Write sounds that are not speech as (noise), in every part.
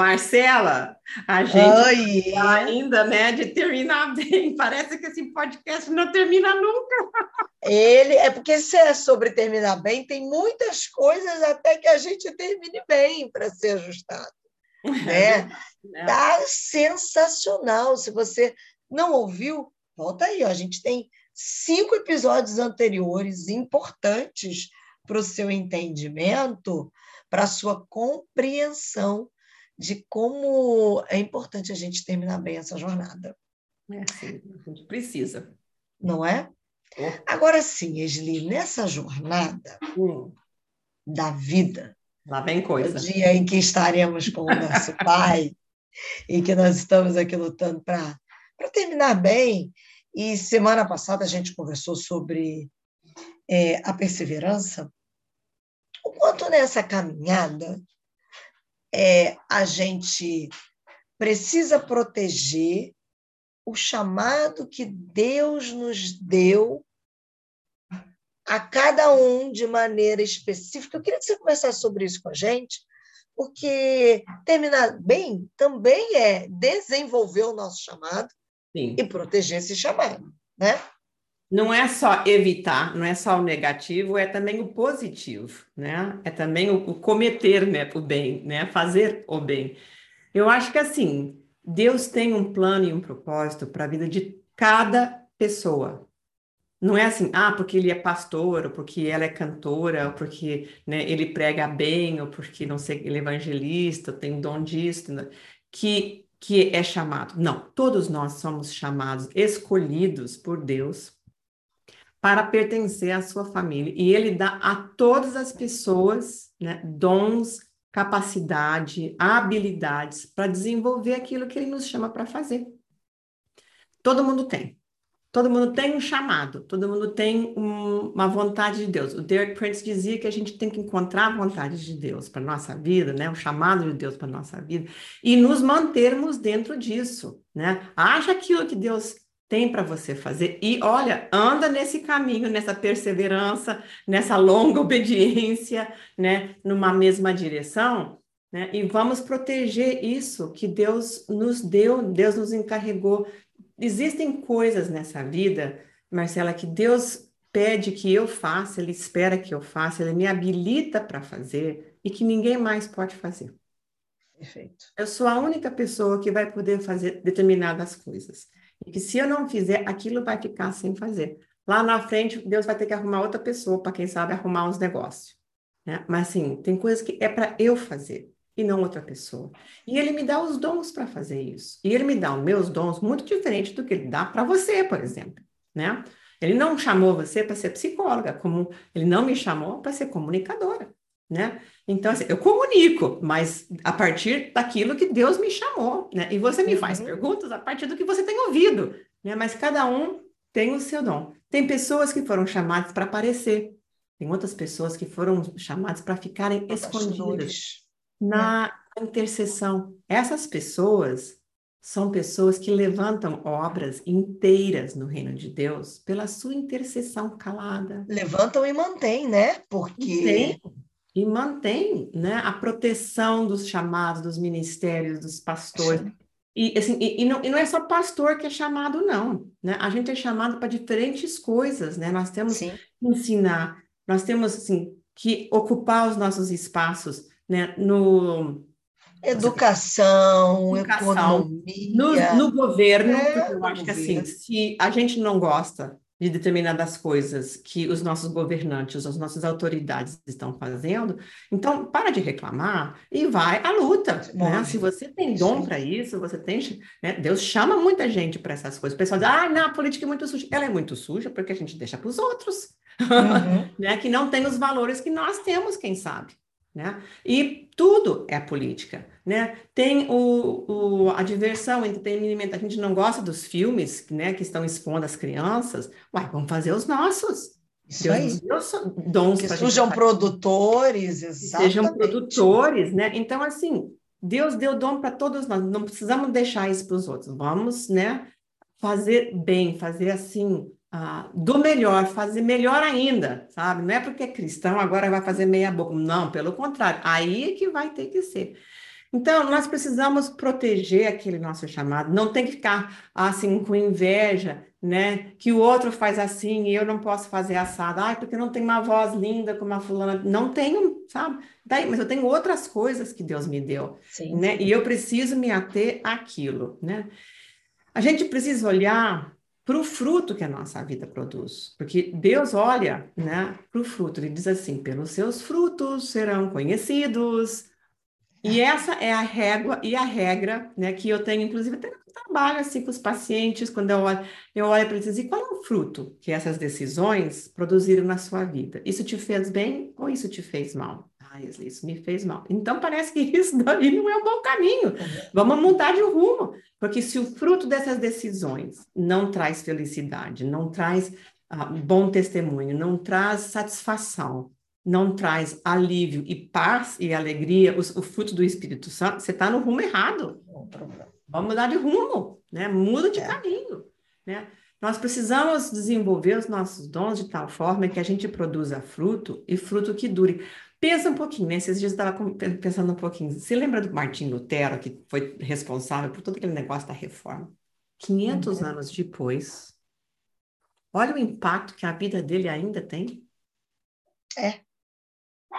Marcela, a gente Oi. ainda, né, de terminar bem. (laughs) Parece que esse podcast não termina nunca. Ele é porque se é sobre terminar bem, tem muitas coisas até que a gente termine bem para ser ajustado. Né? É. Tá sensacional. Se você não ouviu, volta aí. Ó. A gente tem cinco episódios anteriores importantes para o seu entendimento, para a sua compreensão de como é importante a gente terminar bem essa jornada. É, sim, a gente precisa. Não é? é. Agora sim, Esli, nessa jornada hum. da vida, Lá vem coisa. O dia em que estaremos com o nosso (laughs) Pai e que nós estamos aqui lutando para terminar bem. E semana passada a gente conversou sobre é, a perseverança. O quanto nessa caminhada é, a gente precisa proteger o chamado que Deus nos deu a cada um de maneira específica. Eu queria que você conversasse sobre isso com a gente, porque terminar bem também é desenvolver o nosso chamado Sim. e proteger esse chamado, né? Não é só evitar, não é só o negativo, é também o positivo, né? É também o, o cometer né, o bem, né? Fazer o bem. Eu acho que assim, Deus tem um plano e um propósito para a vida de cada pessoa, não é assim, ah, porque ele é pastor, ou porque ela é cantora, ou porque né, ele prega bem, ou porque, não sei, ele é evangelista, tem dom disso, né, que, que é chamado. Não, todos nós somos chamados, escolhidos por Deus para pertencer à sua família. E ele dá a todas as pessoas né, dons, capacidade, habilidades para desenvolver aquilo que ele nos chama para fazer. Todo mundo tem. Todo mundo tem um chamado, todo mundo tem um, uma vontade de Deus. O Derek Prince dizia que a gente tem que encontrar a vontade de Deus para nossa vida, né? O chamado de Deus para nossa vida e nos mantermos dentro disso, né? Acha aquilo que Deus tem para você fazer e olha, anda nesse caminho, nessa perseverança, nessa longa (laughs) obediência, né? Numa mesma direção, né? E vamos proteger isso que Deus nos deu, Deus nos encarregou Existem coisas nessa vida, Marcela, que Deus pede que eu faça, Ele espera que eu faça, Ele me habilita para fazer e que ninguém mais pode fazer. Perfeito. Eu sou a única pessoa que vai poder fazer determinadas coisas. E que se eu não fizer, aquilo vai ficar sem fazer. Lá na frente, Deus vai ter que arrumar outra pessoa para, quem sabe, arrumar uns negócios. Né? Mas, assim, tem coisas que é para eu fazer e não outra pessoa. E ele me dá os dons para fazer isso. E ele me dá os meus dons muito diferente do que ele dá para você, por exemplo, né? Ele não chamou você para ser psicóloga, como ele não me chamou para ser comunicadora, né? Então, assim, eu comunico, mas a partir daquilo que Deus me chamou, né? E você me faz uhum. perguntas a partir do que você tem ouvido, né? Mas cada um tem o seu dom. Tem pessoas que foram chamadas para aparecer, tem outras pessoas que foram chamadas para ficarem escondidas na é. intercessão. Essas pessoas são pessoas que levantam obras inteiras no reino de Deus pela sua intercessão calada. Levantam e mantêm, né? Porque e mantém, né, a proteção dos chamados, dos ministérios, dos pastores. E, assim, e, e, não, e não é só pastor que é chamado, não. Né? A gente é chamado para diferentes coisas, né? Nós temos Sim. que ensinar, nós temos assim, que ocupar os nossos espaços né, no Educação, educação economia. No, no governo, é, eu acho que assim, se a gente não gosta de determinadas coisas que os nossos governantes, as nossas autoridades estão fazendo, então para de reclamar e vai à luta. Né? Se você tem dom para isso, você tem. Né? Deus chama muita gente para essas coisas. O pessoal diz, ah, não, a política é muito suja. Ela é muito suja porque a gente deixa para os outros, uhum. (laughs) né? que não tem os valores que nós temos, quem sabe. Né? E tudo é política. Né? Tem o, o, a diversão, o entretenimento. A gente não gosta dos filmes né, que estão expondo as crianças. Uai, vamos fazer os nossos. Isso Deus aí. Deus dons que sejam produtores, exatamente. Sejam produtores, né? Então, assim, Deus deu dom para todos nós. Não precisamos deixar isso para os outros. Vamos, né? Fazer bem, fazer assim, ah, do melhor, fazer melhor ainda, sabe? Não é porque é cristão agora vai fazer meia boca. Não, pelo contrário, aí é que vai ter que ser. Então, nós precisamos proteger aquele nosso chamado, não tem que ficar assim com inveja, né? Que o outro faz assim e eu não posso fazer assado. Ai, porque não tem uma voz linda como a fulana. Não tenho, sabe? Daí, mas eu tenho outras coisas que Deus me deu, sim, né? E eu preciso me ater àquilo, né? A gente precisa olhar para o fruto que a nossa vida produz, porque Deus olha, né, para o fruto. Ele diz assim: pelos seus frutos serão conhecidos. E essa é a régua e a regra, né, que eu tenho, inclusive, até trabalho assim com os pacientes, quando eu olho, eu olho para eles e digo, qual é o fruto que essas decisões produziram na sua vida? Isso te fez bem ou isso te fez mal? Isso me fez mal. Então parece que (laughs) isso daí não é um bom caminho. Vamos mudar de rumo, porque se o fruto dessas decisões não traz felicidade, não traz ah, bom testemunho, não traz satisfação, não traz alívio e paz e alegria, o, o fruto do Espírito Santo, você está no rumo errado. Vamos mudar de rumo, né? Muda de é. caminho, né? Nós precisamos desenvolver os nossos dons de tal forma que a gente produza fruto e fruto que dure. Pensa um pouquinho, né? Esses dias eu estava pensando um pouquinho. Você lembra do Martim Lutero, que foi responsável por todo aquele negócio da reforma? 500 uhum. anos depois, olha o impacto que a vida dele ainda tem. É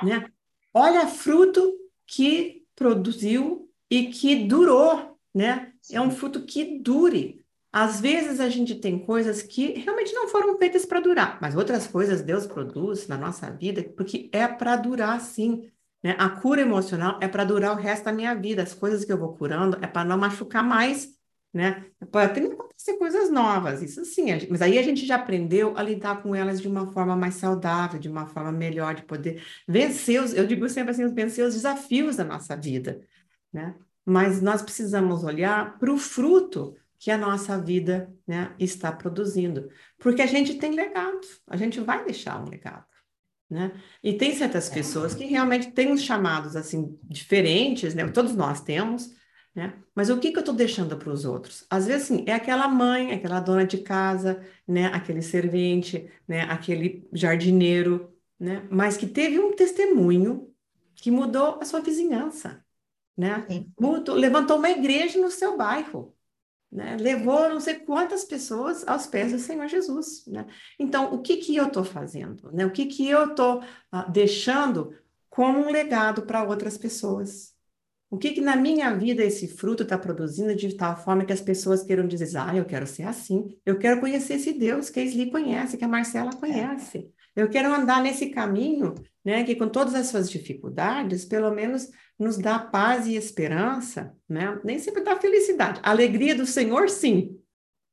né? Olha fruto que produziu e que durou, né? É um fruto que dure. Às vezes a gente tem coisas que realmente não foram feitas para durar, mas outras coisas Deus produz na nossa vida porque é para durar sim. Né? A cura emocional é para durar o resto da minha vida. As coisas que eu vou curando é para não machucar mais né? Pode até acontecer coisas novas, isso sim, mas aí a gente já aprendeu a lidar com elas de uma forma mais saudável, de uma forma melhor, de poder vencer os, eu digo sempre assim, vencer os desafios da nossa vida, né? Mas nós precisamos olhar para o fruto que a nossa vida, né, está produzindo, porque a gente tem legado, a gente vai deixar um legado. Né? E tem certas pessoas que realmente têm uns chamados assim diferentes, né? Todos nós temos, né? Mas o que, que eu estou deixando para os outros? Às vezes, assim, é aquela mãe, aquela dona de casa, né? aquele servente, né? aquele jardineiro, né? mas que teve um testemunho que mudou a sua vizinhança. Né? Mudou, levantou uma igreja no seu bairro. Né? Levou não sei quantas pessoas aos pés do Senhor Jesus. Né? Então, o que, que eu estou fazendo? Né? O que, que eu estou ah, deixando como um legado para outras pessoas? O que, que na minha vida esse fruto está produzindo de tal forma que as pessoas queiram dizer, ah, eu quero ser assim, eu quero conhecer esse Deus que a Esli conhece, que a Marcela conhece. Eu quero andar nesse caminho, né, que com todas as suas dificuldades, pelo menos nos dá paz e esperança, né? Nem sempre dá felicidade. Alegria do Senhor, sim.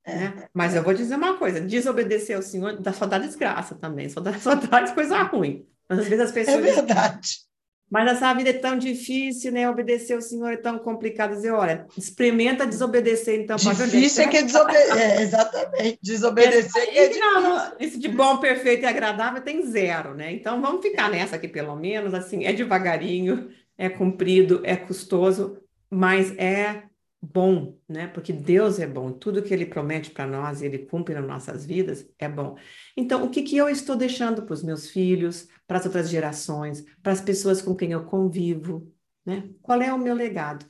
É. Né? Mas eu vou dizer uma coisa: desobedecer ao Senhor só dá desgraça também, só dá, (laughs) só dá coisa ruim. Mas às vezes as é pessoas. É verdade. Mas essa vida é tão difícil, né? Obedecer ao Senhor é tão complicado. Dizer, olha, experimenta desobedecer, então. Difícil é que é desobedecer. É, exatamente. Desobedecer é, é não, não, Isso de bom, perfeito e agradável tem zero, né? Então vamos ficar nessa aqui, pelo menos. Assim, é devagarinho, é comprido, é custoso, mas é bom, né? Porque Deus é bom, tudo que Ele promete para nós e Ele cumpre nas nossas vidas é bom. Então, o que, que eu estou deixando para os meus filhos, para as outras gerações, para as pessoas com quem eu convivo, né? Qual é o meu legado?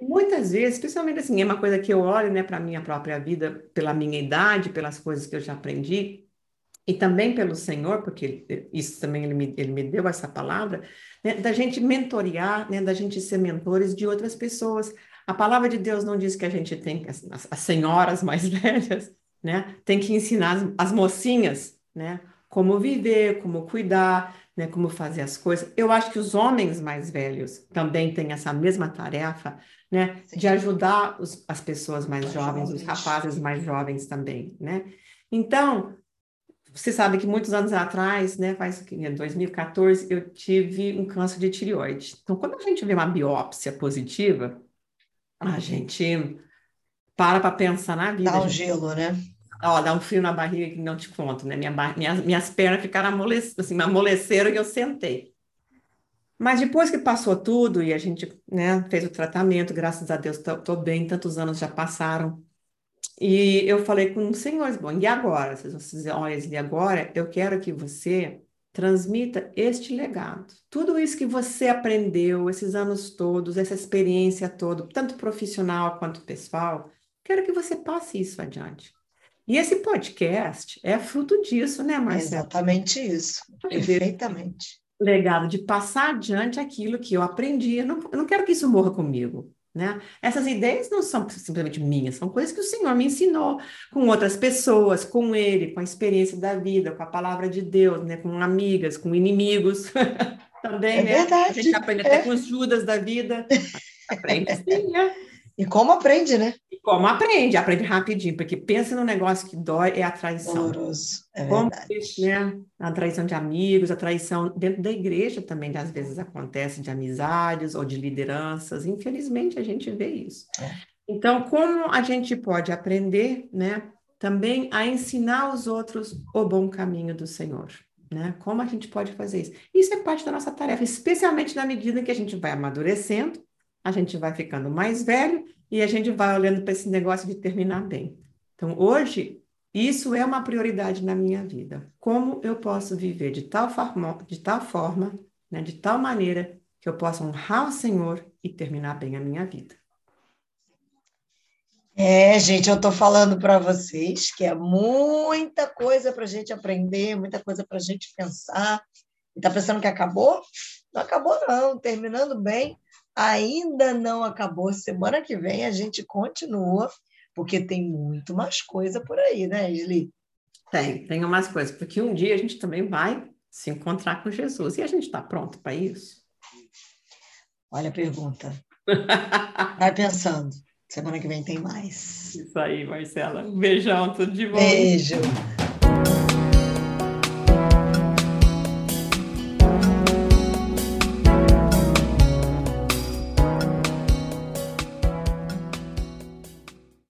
Muitas vezes, especialmente assim, é uma coisa que eu olho, né, para minha própria vida, pela minha idade, pelas coisas que eu já aprendi, e também pelo Senhor, porque isso também ele me, ele me deu essa palavra, né, da gente mentorear, né, da gente ser mentores de outras pessoas, a palavra de Deus não diz que a gente tem, as, as senhoras mais (laughs) velhas, né, tem que ensinar as, as mocinhas, né, como viver, como cuidar, né, como fazer as coisas. Eu acho que os homens mais velhos também têm essa mesma tarefa, né, de ajudar os, as pessoas mais jovens, jovens, os rapazes mais jovens também, né. Então, você sabe que muitos anos atrás, né, faz 2014, eu tive um câncer de tireoide. Então, quando a gente vê uma biópsia positiva, a gente para para pensar na vida. Dá um gente... gelo, né? Ó, dá um frio na barriga que não te conto, né? Minha, minhas, minhas pernas ficaram amolecidas, assim, me amoleceram e eu sentei. Mas depois que passou tudo e a gente né, fez o tratamento, graças a Deus estou bem, tantos anos já passaram. E eu falei com os senhores, bom, e agora? Vocês vão dizer, olha, e agora eu quero que você transmita este legado. Tudo isso que você aprendeu esses anos todos, essa experiência toda, tanto profissional quanto pessoal, quero que você passe isso adiante. E esse podcast é fruto disso, né, Marcelo? exatamente isso, perfeitamente. Legado de passar adiante aquilo que eu aprendi. Eu não, eu não quero que isso morra comigo. Né? Essas ideias não são simplesmente minhas, são coisas que o Senhor me ensinou com outras pessoas, com Ele, com a experiência da vida, com a palavra de Deus, né? com amigas, com inimigos (laughs) também. É né? verdade. A gente aprende é. até com os Judas da vida. (laughs) Aprende sim, né? E como aprende, né? Como aprende, aprende rapidinho, porque pensa no negócio que dói é a traição. Doloroso, é Como né? A traição de amigos, a traição dentro da igreja também, às vezes acontece de amizades ou de lideranças. Infelizmente, a gente vê isso. É. Então, como a gente pode aprender, né? Também a ensinar aos outros o bom caminho do Senhor. Né? Como a gente pode fazer isso? Isso é parte da nossa tarefa, especialmente na medida que a gente vai amadurecendo, a gente vai ficando mais velho e a gente vai olhando para esse negócio de terminar bem. Então, hoje, isso é uma prioridade na minha vida. Como eu posso viver de tal forma, de tal forma, né, de tal maneira que eu possa honrar o Senhor e terminar bem a minha vida. É, gente, eu estou falando para vocês que é muita coisa para a gente aprender, muita coisa para a gente pensar. Está pensando que acabou? Não acabou, não. Terminando bem, ainda não acabou. Semana que vem a gente continua, porque tem muito mais coisa por aí, né, Isli? Tem, tem umas coisas, porque um dia a gente também vai se encontrar com Jesus. E a gente está pronto para isso? Olha a pergunta. (laughs) Vai pensando. Semana que vem tem mais. Isso aí, Marcela. Um beijão, tudo de bom. Beijo.